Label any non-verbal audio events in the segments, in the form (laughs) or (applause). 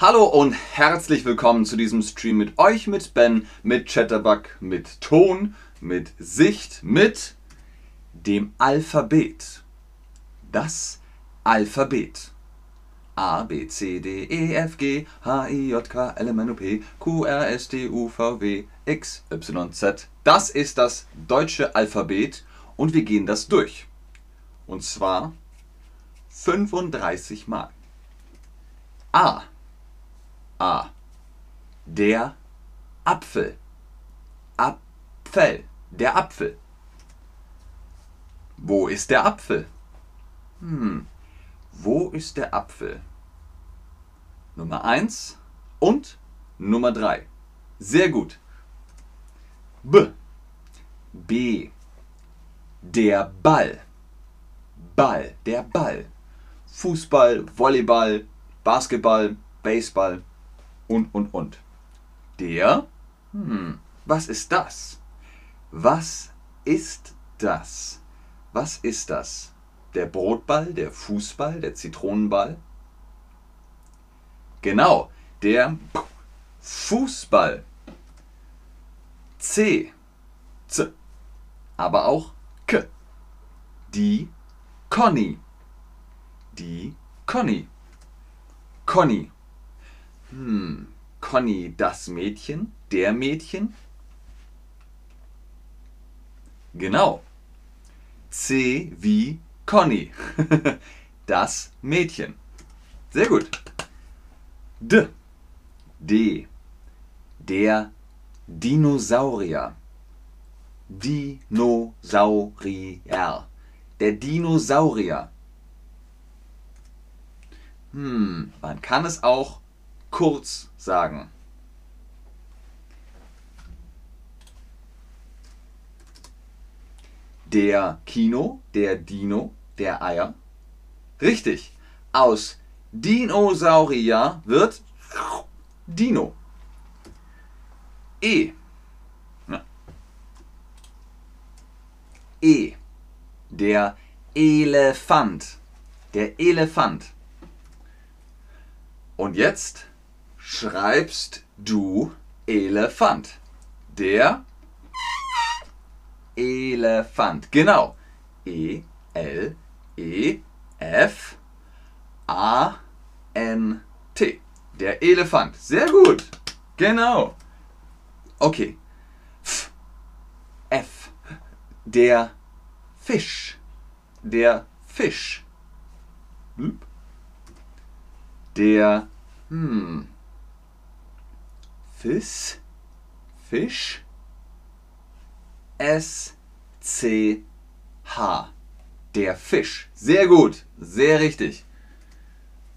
Hallo und herzlich willkommen zu diesem Stream mit euch, mit Ben, mit Chatterbug, mit Ton, mit Sicht, mit dem Alphabet. Das Alphabet. A, B, C, D, E, F, G, H, I, J, K, L, M, N, O, P, Q, R, S, T, U, V, W, X, Y, Z. Das ist das deutsche Alphabet und wir gehen das durch. Und zwar 35 Mal. A. A. Der Apfel. Apfel. Der Apfel. Wo ist der Apfel? Hm. Wo ist der Apfel? Nummer 1 und Nummer 3. Sehr gut. B. B. Der Ball. Ball. Der Ball. Fußball, Volleyball, Basketball, Baseball und, und, und. Der? Hm, was ist das? Was ist das? Was ist das? Der Brotball, der Fußball, der Zitronenball? Genau, der Fußball. C. Z. Aber auch K. Die Conny. Die Conny. Conny. Hm, Conny das Mädchen, der Mädchen? Genau. C wie Conny. (laughs) das Mädchen. Sehr gut. D. D. Der Dinosaurier. Dinosaurier. Der Dinosaurier. Hm, man kann es auch kurz sagen. Der Kino, der Dino, der Eier. Richtig. Aus Dinosaurier wird Dino. E. E. Der Elefant. Der Elefant. Und jetzt schreibst du Elefant. Der Elefant. Genau. E L E F A N T. Der Elefant. Sehr gut. Genau. Okay. F. F. Der Fisch. Der Fisch. Der hm, Fisch. Fisch. S C H. Der Fisch. Sehr gut. Sehr richtig.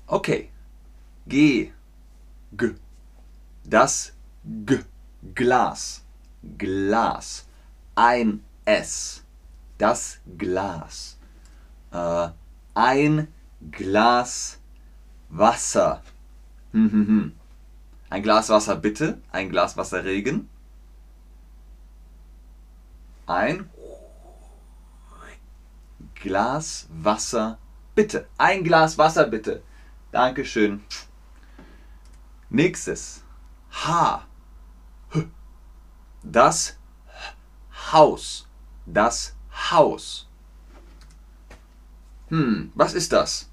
Okay. G. G. Das G. Glas. Glas. Ein S. Das Glas. Äh, ein Glas Wasser. Hm, hm, hm. Ein Glas Wasser bitte. Ein Glas Wasser Regen. Ein Glas Wasser bitte. Ein Glas Wasser bitte. Dankeschön. Nächstes. H. Das Haus. Das Haus. Hm, was ist das?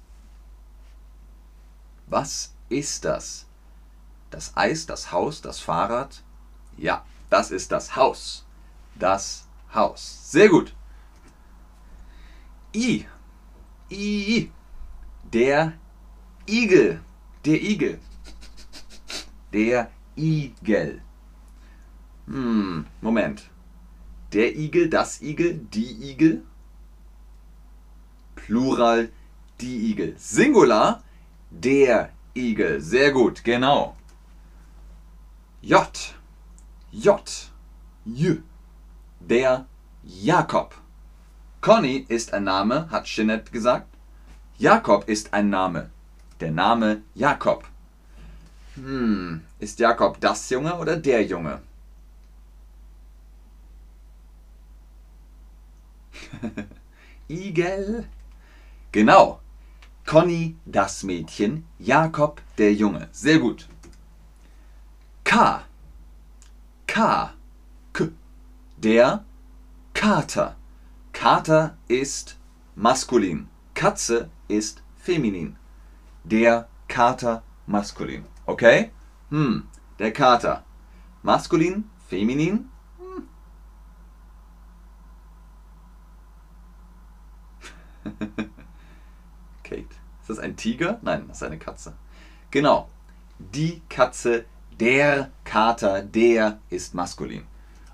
Was ist das? Das Eis, das Haus, das Fahrrad? Ja, das ist das Haus. Das Haus. Sehr gut. I. I. Der Igel. Der Igel. Der Igel. Hm, Moment. Der Igel, das Igel, die Igel. Plural, die Igel. Singular, der Igel. Sehr gut, genau. J. J. J. Der Jakob. Conny ist ein Name, hat Jeanette gesagt. Jakob ist ein Name. Der Name Jakob. Hm, ist Jakob das Junge oder der Junge? (laughs) Igel. Genau. Conny, das Mädchen. Jakob, der Junge. Sehr gut. K. K. K. Der Kater. Kater ist maskulin. Katze ist feminin. Der Kater maskulin. Okay? Hm, der Kater. Maskulin, feminin. Hm. (laughs) Kate. Ist das ein Tiger? Nein, das ist eine Katze. Genau. Die Katze, der Kater, der ist maskulin.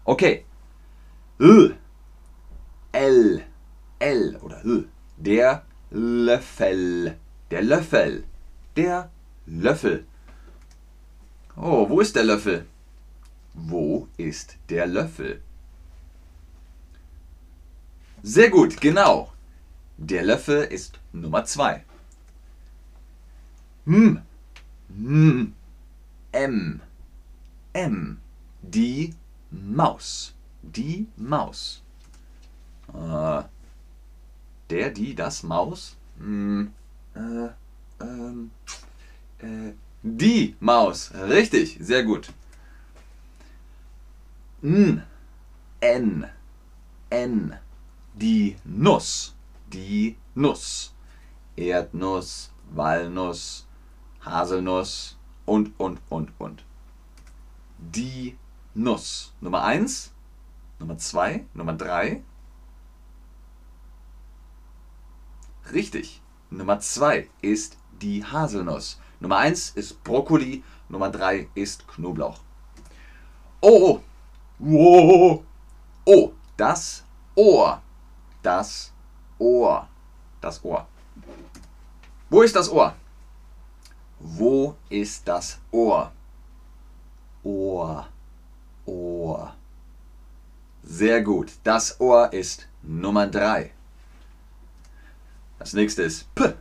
Okay. L. L. L oder L. Der Löffel. Der Löffel. Der Löffel. Oh, wo ist der Löffel? Wo ist der Löffel? Sehr gut, genau. Der Löffel ist Nummer 2. M. M. M. M. Die Maus. Die Maus. Äh, der, die, das, Maus? Hm, äh, ähm, äh, die Maus. Richtig, sehr gut. N. N. N. Die Nuss. Die Nuss. Erdnuss, Walnuss, Haselnuss und, und, und, und. Die Nuss. Nummer 1, Nummer 2, Nummer 3. Richtig. Nummer 2 ist die Haselnuss. Nummer 1 ist Brokkoli, Nummer 3 ist Knoblauch. Oh, oh, oh, das Ohr. Das Ohr. Das Ohr. Wo ist das Ohr? Wo ist das Ohr? Ohr. Ohr. Sehr gut. Das Ohr ist Nummer 3. Das nächste ist P.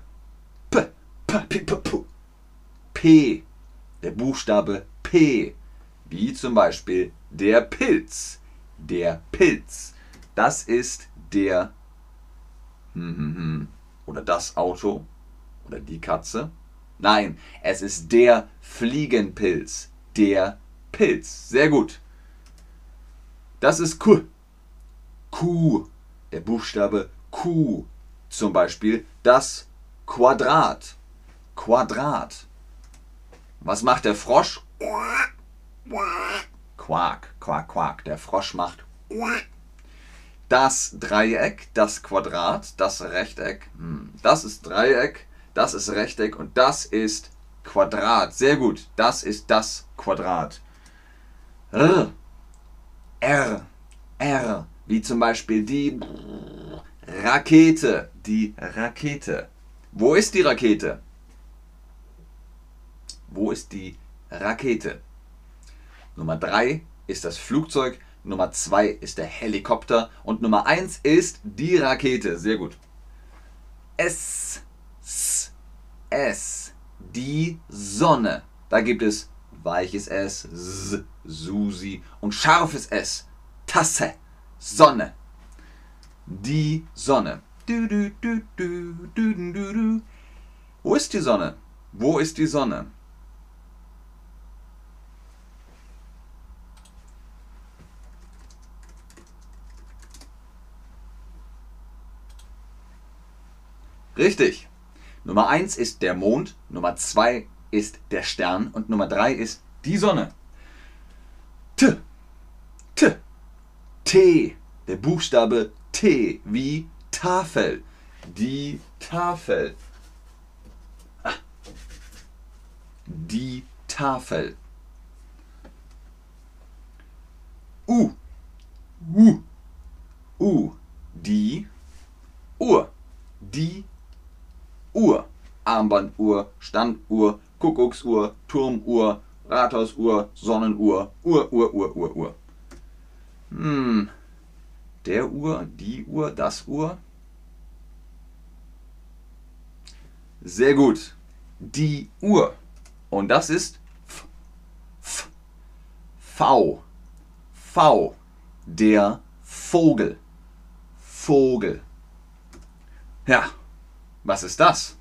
P. P. P. P. P. P. Der Buchstabe P. Wie zum Beispiel der Pilz. Der Pilz. Das ist der hm, hm, hm, oder das Auto oder die Katze. Nein, es ist der Fliegenpilz. Der Pilz. Sehr gut. Das ist Q. Q. Der Buchstabe Q. Zum Beispiel das Quadrat. Quadrat. Was macht der Frosch? Quak, quak, quak. Der Frosch macht das Dreieck, das Quadrat, das Rechteck. Hm, das ist Dreieck, das ist Rechteck und das ist Quadrat. Sehr gut. Das ist das Quadrat. R. R. R. Wie zum Beispiel die Rakete. Die Rakete. Wo ist die Rakete? Wo ist die Rakete? Nummer 3 ist das Flugzeug, Nummer 2 ist der Helikopter und Nummer 1 ist die Rakete. Sehr gut. S, S, S, die Sonne. Da gibt es weiches S, S, Susi und scharfes S, Tasse, Sonne. Die Sonne. Du, du, du, du, du, du, du. Wo ist die Sonne? Wo ist die Sonne? Richtig. Nummer 1 ist der Mond, Nummer 2 ist der Stern und Nummer 3 ist die Sonne. T. T. T. Der Buchstabe T wie Tafel. Die Tafel. Ah. Die Tafel. U. U. U. Die Uhr. Die Uhr. Armbanduhr, Standuhr, Kuckucksuhr, Turmuhr, Rathausuhr, Sonnenuhr, Uhr, Uhr, Uhr, Uhr, Uhr. Hm. Der Uhr, die Uhr, das Uhr. Sehr gut. Die Uhr. Und das ist F, F, V. V. Der Vogel. Vogel. Ja, was ist das?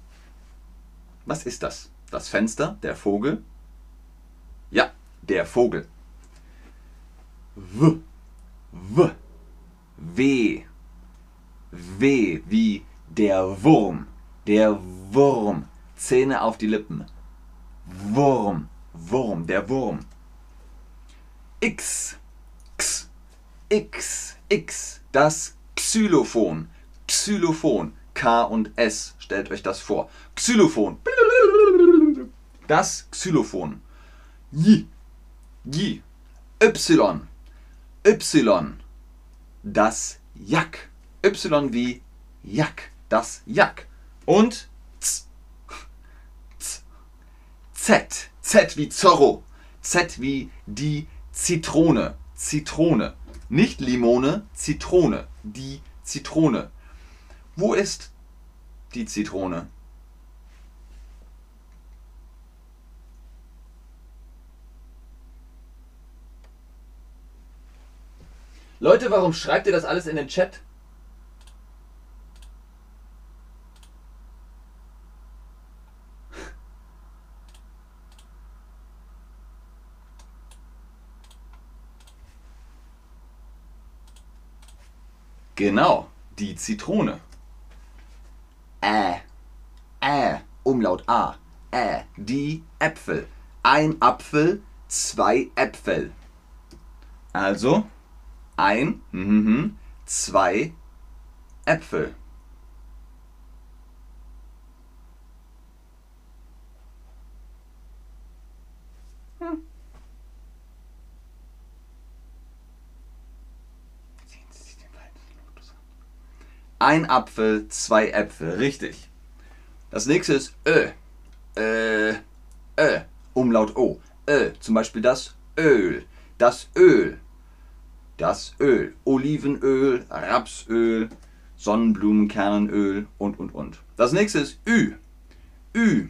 Was ist das? Das Fenster, der Vogel? Ja, der Vogel. W. W. W. W wie der Wurm. Der Wurm. Zähne auf die Lippen. Wurm. Wurm. Der Wurm. X. X. X. X. Das Xylophon. Xylophon. K und S. Stellt euch das vor. Xylophon. Das Xylophon. J. J. Y. Y. Das Jack. Y wie Jack. Das Jack. Und Z. Z. Z. Z wie Zorro. Z wie die Zitrone. Zitrone. Nicht Limone, Zitrone. Die Zitrone. Wo ist die Zitrone? Leute, warum schreibt ihr das alles in den Chat? Genau, die Zitrone. Ä, Ä, Umlaut A, Ä, die Äpfel. Ein Apfel, zwei Äpfel. Also ein, mhm, zwei Äpfel. Ein Apfel, zwei Äpfel. Richtig. Das nächste ist Ö. Ö. Ö. Umlaut O. Ö. Zum Beispiel das Öl. Das Öl. Das Öl. Olivenöl, Rapsöl, Sonnenblumenkernenöl und, und, und. Das nächste ist Ü. Ü.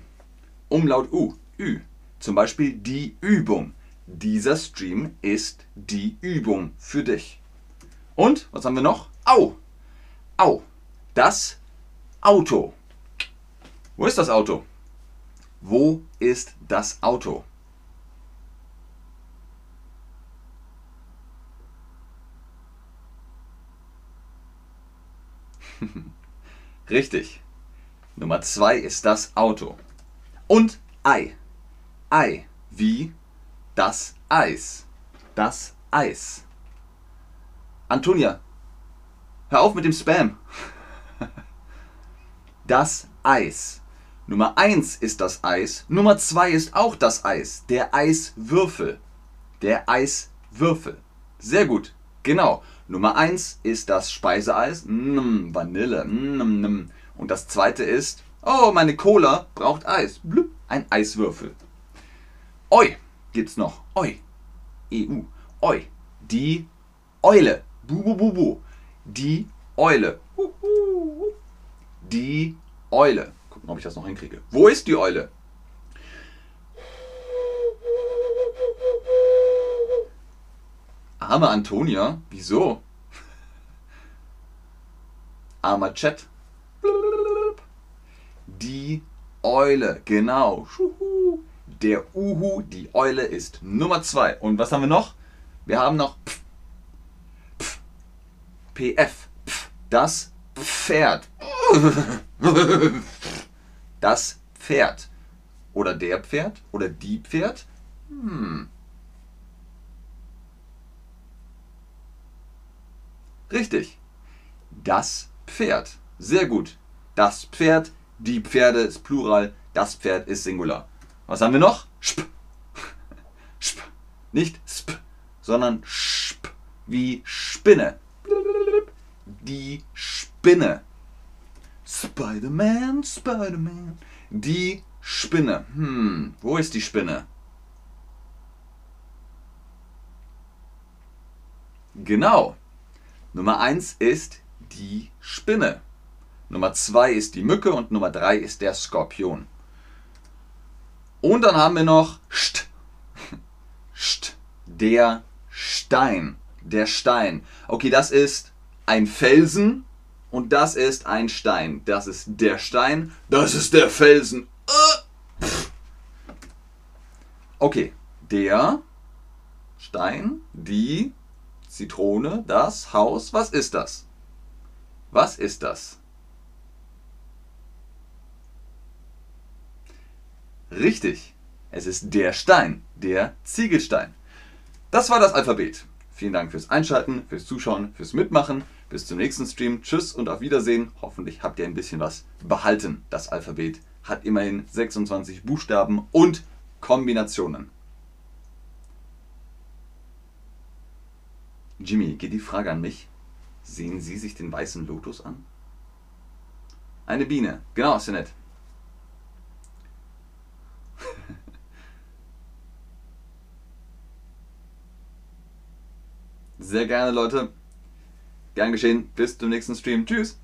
Umlaut U. Ü. Zum Beispiel die Übung. Dieser Stream ist die Übung für dich. Und, was haben wir noch? Au. Au. Das Auto. Wo ist das Auto? Wo ist das Auto? (laughs) Richtig. Nummer zwei ist das Auto. Und Ei. Ei. Wie das Eis. Das Eis. Antonia, Hör auf mit dem Spam. Das Eis. Nummer 1 ist das Eis. Nummer 2 ist auch das Eis. Der Eiswürfel. Der Eiswürfel. Sehr gut. Genau. Nummer 1 ist das Speiseeis. Mm, Vanille. Mm, mm. Und das zweite ist, oh, meine Cola braucht Eis. Blub, ein Eiswürfel. Oi gibt's noch. Oi. EU. Oi. Die Eule. Bu, bu, bu, bu. Die Eule. Die Eule. Gucken, ob ich das noch hinkriege. Wo ist die Eule? Arme Antonia? Wieso? Armer Chat. Die Eule, genau. Der Uhu, die Eule ist Nummer 2. Und was haben wir noch? Wir haben noch Pf, PF. Das Pferd. (laughs) Das Pferd. Oder der Pferd? Oder die Pferd? Hm. Richtig. Das Pferd. Sehr gut. Das Pferd, die Pferde ist Plural, das Pferd ist Singular. Was haben wir noch? Sp. Sp. Nicht sp, sondern sp. Wie Spinne die Spinne. Spider-Man, Spider-Man. Die Spinne. Hm, wo ist die Spinne? Genau. Nummer 1 ist die Spinne. Nummer 2 ist die Mücke und Nummer 3 ist der Skorpion. Und dann haben wir noch St. St. Der Stein. Der Stein. Okay, das ist ein Felsen und das ist ein Stein. Das ist der Stein, das ist der Felsen. Äh, Okay, der Stein, die Zitrone, das Haus, was ist das? Was ist das? Richtig, es ist der Stein, der Ziegelstein. Das war das Alphabet. Vielen Dank fürs Einschalten, fürs Zuschauen, fürs Mitmachen. Bis zum nächsten Stream. Tschüss und auf Wiedersehen. Hoffentlich habt ihr ein bisschen was behalten. Das Alphabet hat immerhin 26 Buchstaben und Kombinationen. Jimmy, geht die Frage an mich. Sehen Sie sich den weißen Lotus an? Eine Biene. Genau, ist ja nett. Sehr gerne, Leute. Gern geschehen. Bis zum nächsten Stream. Tschüss.